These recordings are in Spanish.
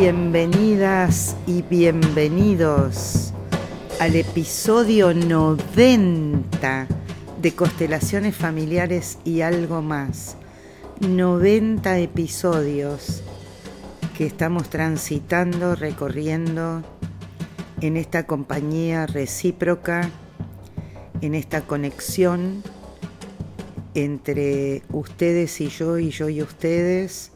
Bienvenidas y bienvenidos al episodio 90 de Constelaciones Familiares y algo más. 90 episodios que estamos transitando, recorriendo en esta compañía recíproca, en esta conexión entre ustedes y yo y yo y ustedes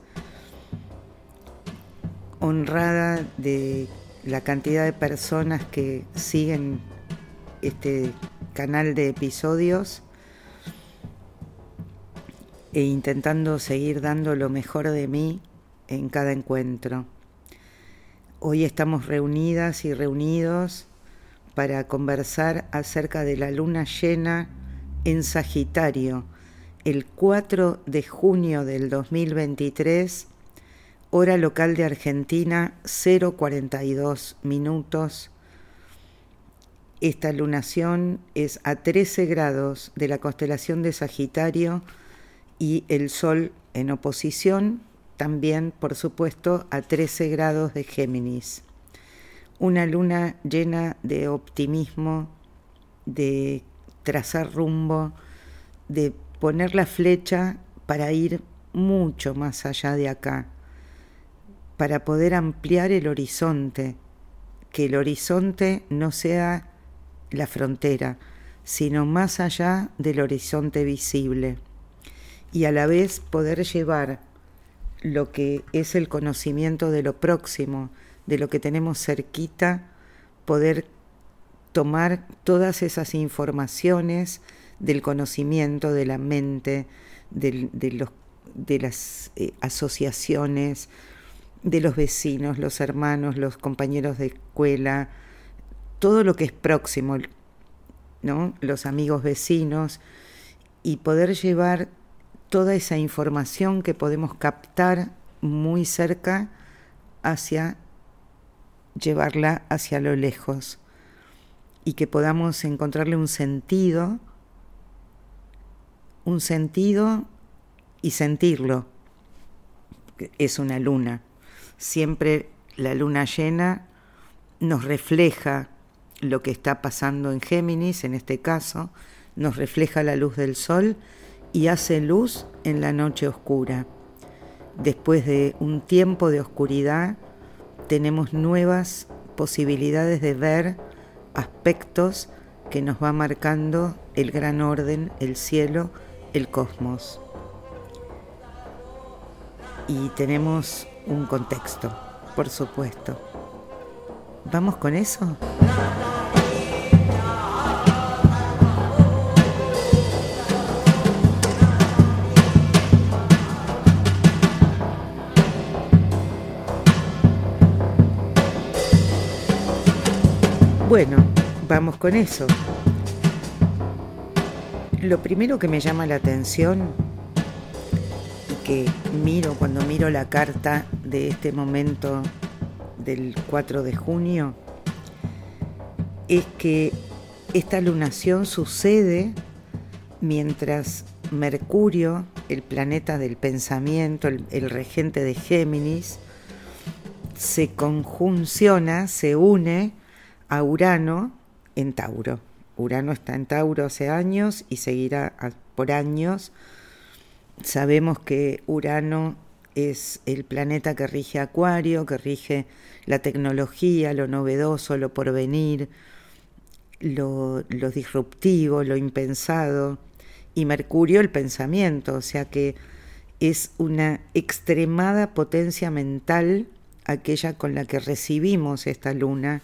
honrada de la cantidad de personas que siguen este canal de episodios e intentando seguir dando lo mejor de mí en cada encuentro. Hoy estamos reunidas y reunidos para conversar acerca de la luna llena en Sagitario, el 4 de junio del 2023 hora local de Argentina 042 minutos. Esta lunación es a 13 grados de la constelación de Sagitario y el Sol en oposición también, por supuesto, a 13 grados de Géminis. Una luna llena de optimismo, de trazar rumbo, de poner la flecha para ir mucho más allá de acá para poder ampliar el horizonte, que el horizonte no sea la frontera, sino más allá del horizonte visible, y a la vez poder llevar lo que es el conocimiento de lo próximo, de lo que tenemos cerquita, poder tomar todas esas informaciones del conocimiento, de la mente, de, los, de las eh, asociaciones, de los vecinos, los hermanos, los compañeros de escuela, todo lo que es próximo, ¿no? los amigos vecinos, y poder llevar toda esa información que podemos captar muy cerca hacia llevarla hacia lo lejos y que podamos encontrarle un sentido, un sentido y sentirlo. Es una luna siempre la luna llena nos refleja lo que está pasando en Géminis, en este caso, nos refleja la luz del sol y hace luz en la noche oscura. Después de un tiempo de oscuridad, tenemos nuevas posibilidades de ver aspectos que nos va marcando el gran orden, el cielo, el cosmos. Y tenemos un contexto, por supuesto. ¿Vamos con eso? Bueno, vamos con eso. Lo primero que me llama la atención que miro cuando miro la carta de este momento del 4 de junio es que esta lunación sucede mientras Mercurio, el planeta del pensamiento, el, regente de Géminis, se conjunciona, se une a Urano en Tauro. Urano está en Tauro hace años y seguirá por años Sabemos que Urano es el planeta que rige Acuario, que rige la tecnología, lo novedoso, lo porvenir, lo, disruptivo, lo impensado, y Mercurio el pensamiento, o sea que es una extremada potencia mental aquella con la que recibimos esta luna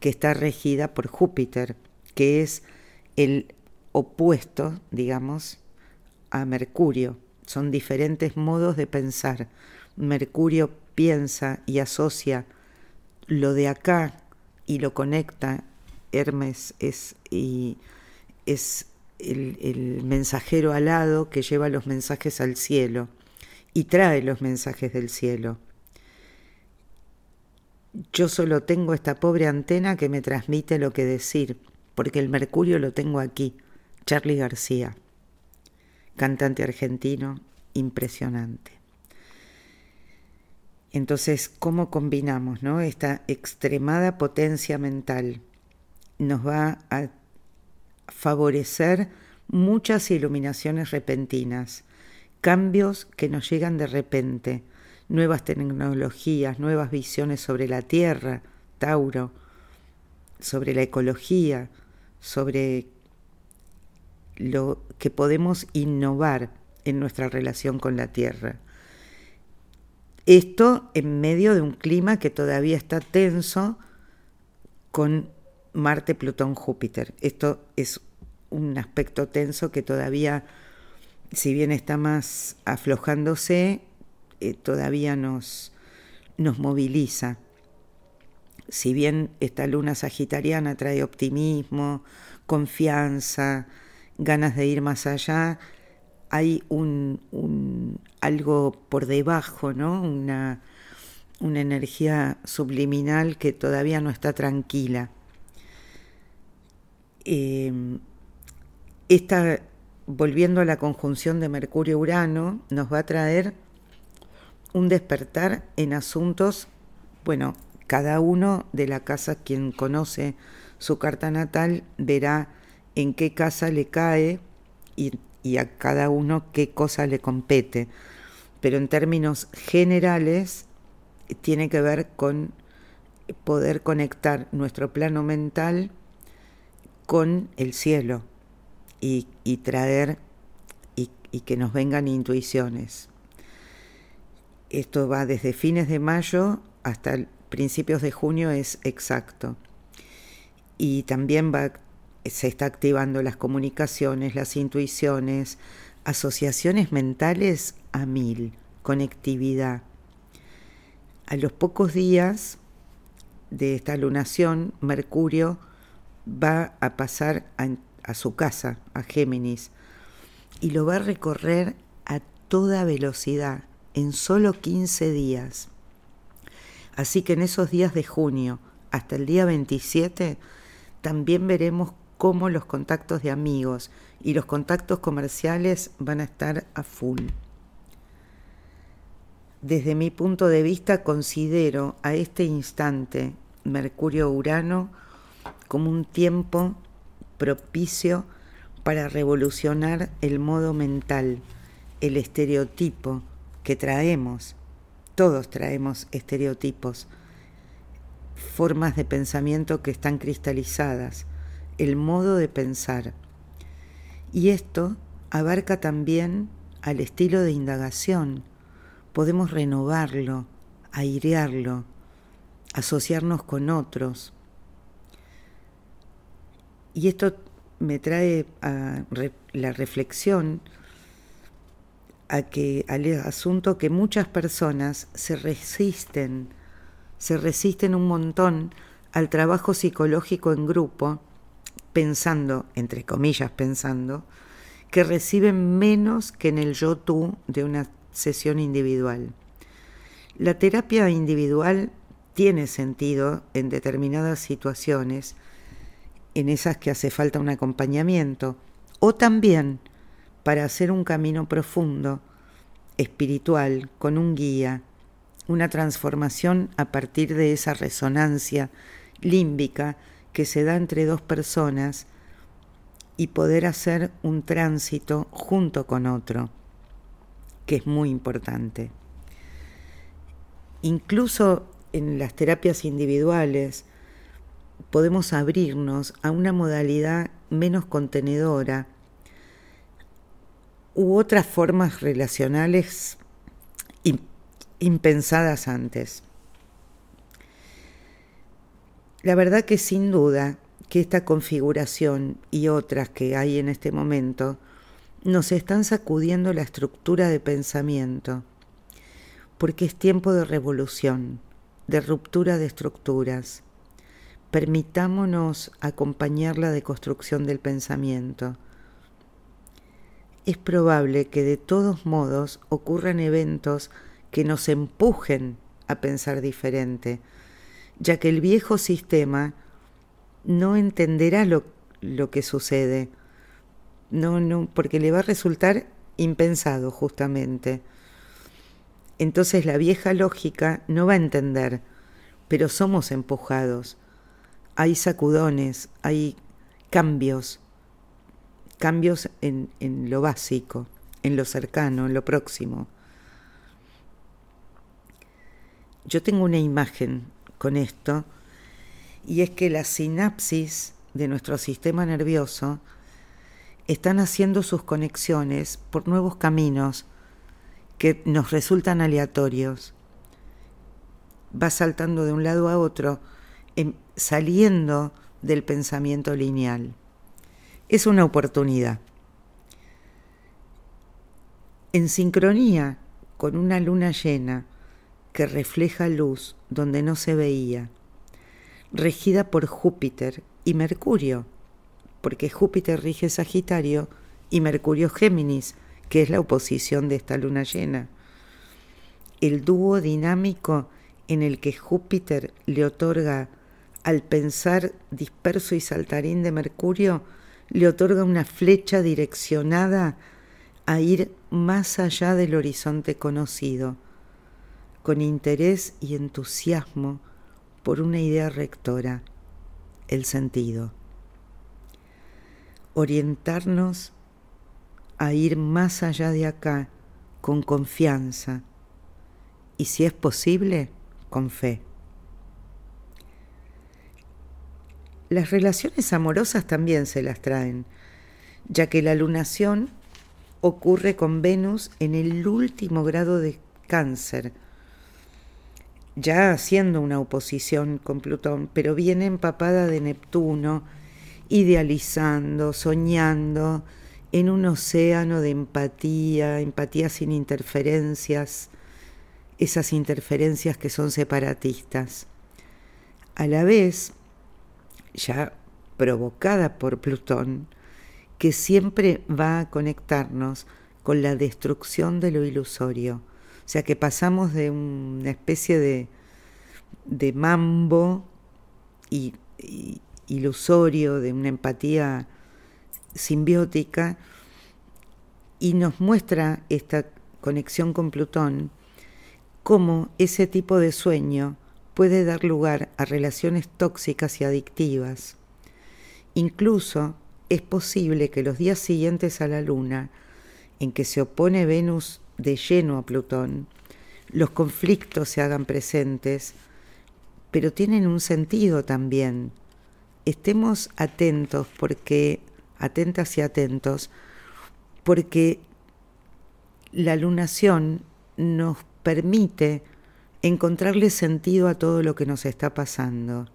que está regida por Júpiter, que es el opuesto, digamos, a Mercurio son diferentes modos de pensar. Mercurio piensa y asocia lo de acá y lo conecta. Hermes es, el, el mensajero alado que lleva los mensajes al cielo y trae los mensajes del cielo. Yo solo tengo esta pobre antena que me transmite lo que decir, porque el Mercurio lo tengo aquí, Charlie García cantante argentino impresionante. Entonces, ¿cómo combinamos ¿no? esta extremada potencia mental? Nos va a favorecer muchas iluminaciones repentinas, cambios que nos llegan de repente, nuevas tecnologías, nuevas visiones sobre la Tierra, Tauro, sobre la ecología, sobre lo que podemos innovar en nuestra relación con la Tierra. Esto en medio de un clima que todavía está tenso con Marte, Plutón, Júpiter. Esto es un aspecto tenso que todavía, si bien está más aflojándose, eh, todavía nos, nos moviliza. Si bien esta luna sagitariana trae optimismo, confianza, ganas de ir más allá, hay un, algo por debajo, ¿no? Una, una energía subliminal que todavía no está tranquila. Eh, esta, volviendo a la conjunción de Mercurio-Urano, nos va a traer un despertar en asuntos, bueno, cada uno de la casa, quien conoce su carta natal, verá en qué casa le cae y, a cada uno qué cosa le compete. Pero en términos generales, tiene que ver con poder conectar nuestro plano mental con el cielo y, traer y, y que nos vengan intuiciones. Esto va desde fines de mayo hasta principios de junio es exacto. Y también va, se está activando las comunicaciones, las intuiciones, asociaciones mentales a mil, conectividad. A los pocos días de esta lunación, Mercurio va a pasar a su casa, a Géminis, y lo va a recorrer a toda velocidad en solo 15 días. Así que en esos días de junio hasta el día 27 también veremos cómo los contactos de amigos y los contactos comerciales van a estar a full. Desde mi punto de vista considero a este instante Mercurio-Urano como un tiempo propicio para revolucionar el modo mental, el estereotipo que traemos. Todos traemos estereotipos, formas de pensamiento que están cristalizadas, el modo de pensar. Y esto abarca también al estilo de indagación. Podemos renovarlo, airearlo, asociarnos con otros, y esto me trae a la reflexión a que al asunto que muchas personas se resisten, se resisten un montón al trabajo psicológico en grupo, pensando, entre comillas pensando, que reciben menos que en el yo tú de una sesión individual. La terapia individual tiene sentido en determinadas situaciones, en esas que hace falta un acompañamiento, o también para hacer un camino profundo, espiritual, con un guía, una transformación a partir de esa resonancia límbica que se da entre dos personas y poder hacer un tránsito junto con otro, que es muy importante. Incluso en las terapias individuales, podemos abrirnos a una modalidad menos contenedora u otras formas relacionales impensadas antes. La verdad que sin duda que esta configuración y otras que hay en este momento nos están sacudiendo la estructura de pensamiento, porque es tiempo de revolución, de ruptura de estructuras permitámonos acompañar la deconstrucción del pensamiento. Es probable que de todos modos ocurran eventos que nos empujen a pensar diferente, ya que el viejo sistema no entenderá lo, lo que sucede, no, no, porque le va a resultar impensado justamente. Entonces la vieja lógica no va a entender, pero somos empujados. Hay sacudones, hay cambios, cambios en, en lo básico, en lo cercano, en lo próximo. Yo tengo una imagen con esto y es que la sinapsis de nuestro sistema nervioso están haciendo sus conexiones por nuevos caminos que nos resultan aleatorios. Va saltando de un lado a otro, em, saliendo del pensamiento lineal. Es una oportunidad. En sincronía con una luna llena que refleja luz donde no se veía, regida por Júpiter y Mercurio, porque Júpiter rige Sagitario y Mercurio Géminis, que es la oposición de esta luna llena. El dúo dinámico en el que Júpiter le otorga al pensar disperso y saltarín de Mercurio, le otorga una flecha direccionada a ir más allá del horizonte conocido, con interés y entusiasmo por una idea rectora, el sentido. Orientarnos a ir más allá de acá con confianza y si es posible, con fe. Las relaciones amorosas también se las traen, ya que la lunación ocurre con Venus en el último grado de cáncer, ya haciendo una oposición con Plutón, pero viene empapada de Neptuno, idealizando, soñando en un océano de empatía, empatía sin interferencias, esas interferencias que son separatistas. A la vez, ya provocada por Plutón, que siempre va a conectarnos con la destrucción de lo ilusorio, o sea que pasamos de una especie de, de mambo y, ilusorio, de una empatía simbiótica, y nos muestra esta conexión con Plutón, cómo ese tipo de sueño puede dar lugar a relaciones tóxicas y adictivas. Incluso es posible que los días siguientes a la luna, en que se opone Venus de lleno a Plutón, los conflictos se hagan presentes, pero tienen un sentido también. Estemos atentos porque, atentas y atentos, porque la lunación nos permite encontrarle sentido a todo lo que nos está pasando.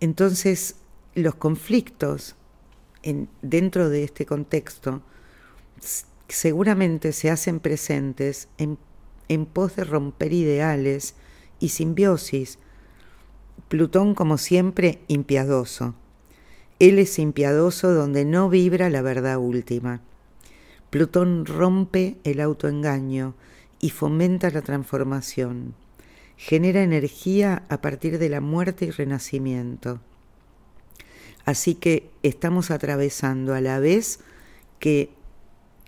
Entonces, los conflictos en, dentro de este contexto seguramente se hacen presentes en, en pos de romper ideales y simbiosis. Plutón, como siempre, impiadoso. Él es impiadoso donde no vibra la verdad última. Plutón rompe el autoengaño y fomenta la transformación. Genera energía a partir de la muerte y renacimiento. Así que estamos atravesando a la vez que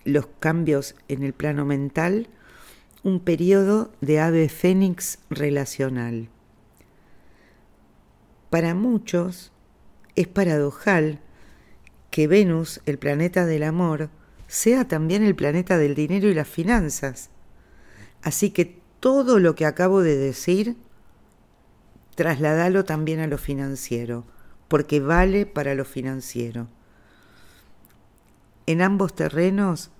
los cambios en el plano mental, un periodo de ave fénix relacional. Para muchos es paradojal que Venus, el planeta del amor, sea también el planeta del dinero y las finanzas. Así que todo lo que acabo de decir, trasladalo también a lo financiero, porque vale para lo financiero. En ambos terrenos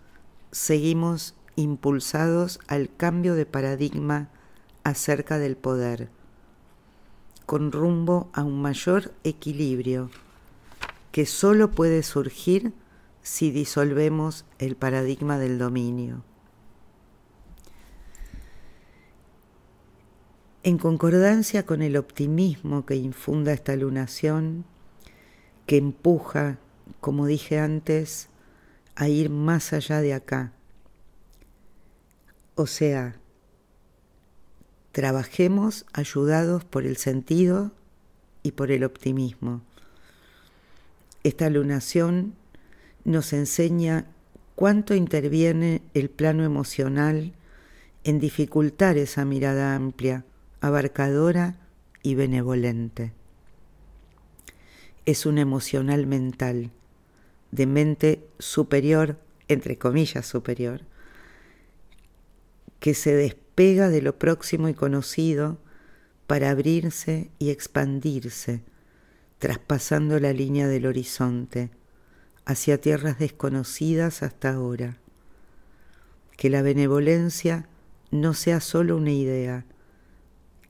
seguimos impulsados al cambio de paradigma acerca del poder, con rumbo a un mayor equilibrio que solo puede surgir si disolvemos el paradigma del dominio. En concordancia con el optimismo que infunda esta lunación, que empuja, como dije antes, a ir más allá de acá. O sea, trabajemos ayudados por el sentido y por el optimismo. Esta lunación nos enseña cuánto interviene el plano emocional en dificultar esa mirada amplia, abarcadora y benevolente. Es un emocional mental, de mente superior, entre comillas superior, que se despega de lo próximo y conocido para abrirse y expandirse, traspasando la línea del horizonte hacia tierras desconocidas hasta ahora. Que la benevolencia no sea solo una idea,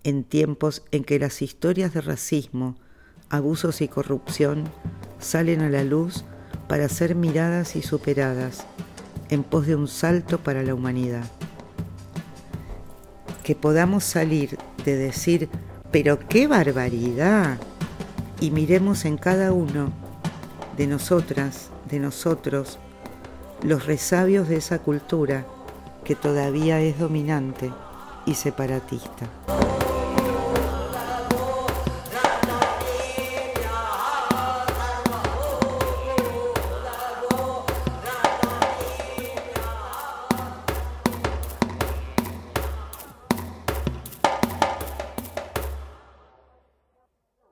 en tiempos en que las historias de racismo, abusos y corrupción salen a la luz para ser miradas y superadas en pos de un salto para la humanidad. Que podamos salir de decir, pero qué barbaridad, y miremos en cada uno de nosotras, de nosotros, los resabios de esa cultura que todavía es dominante y separatista.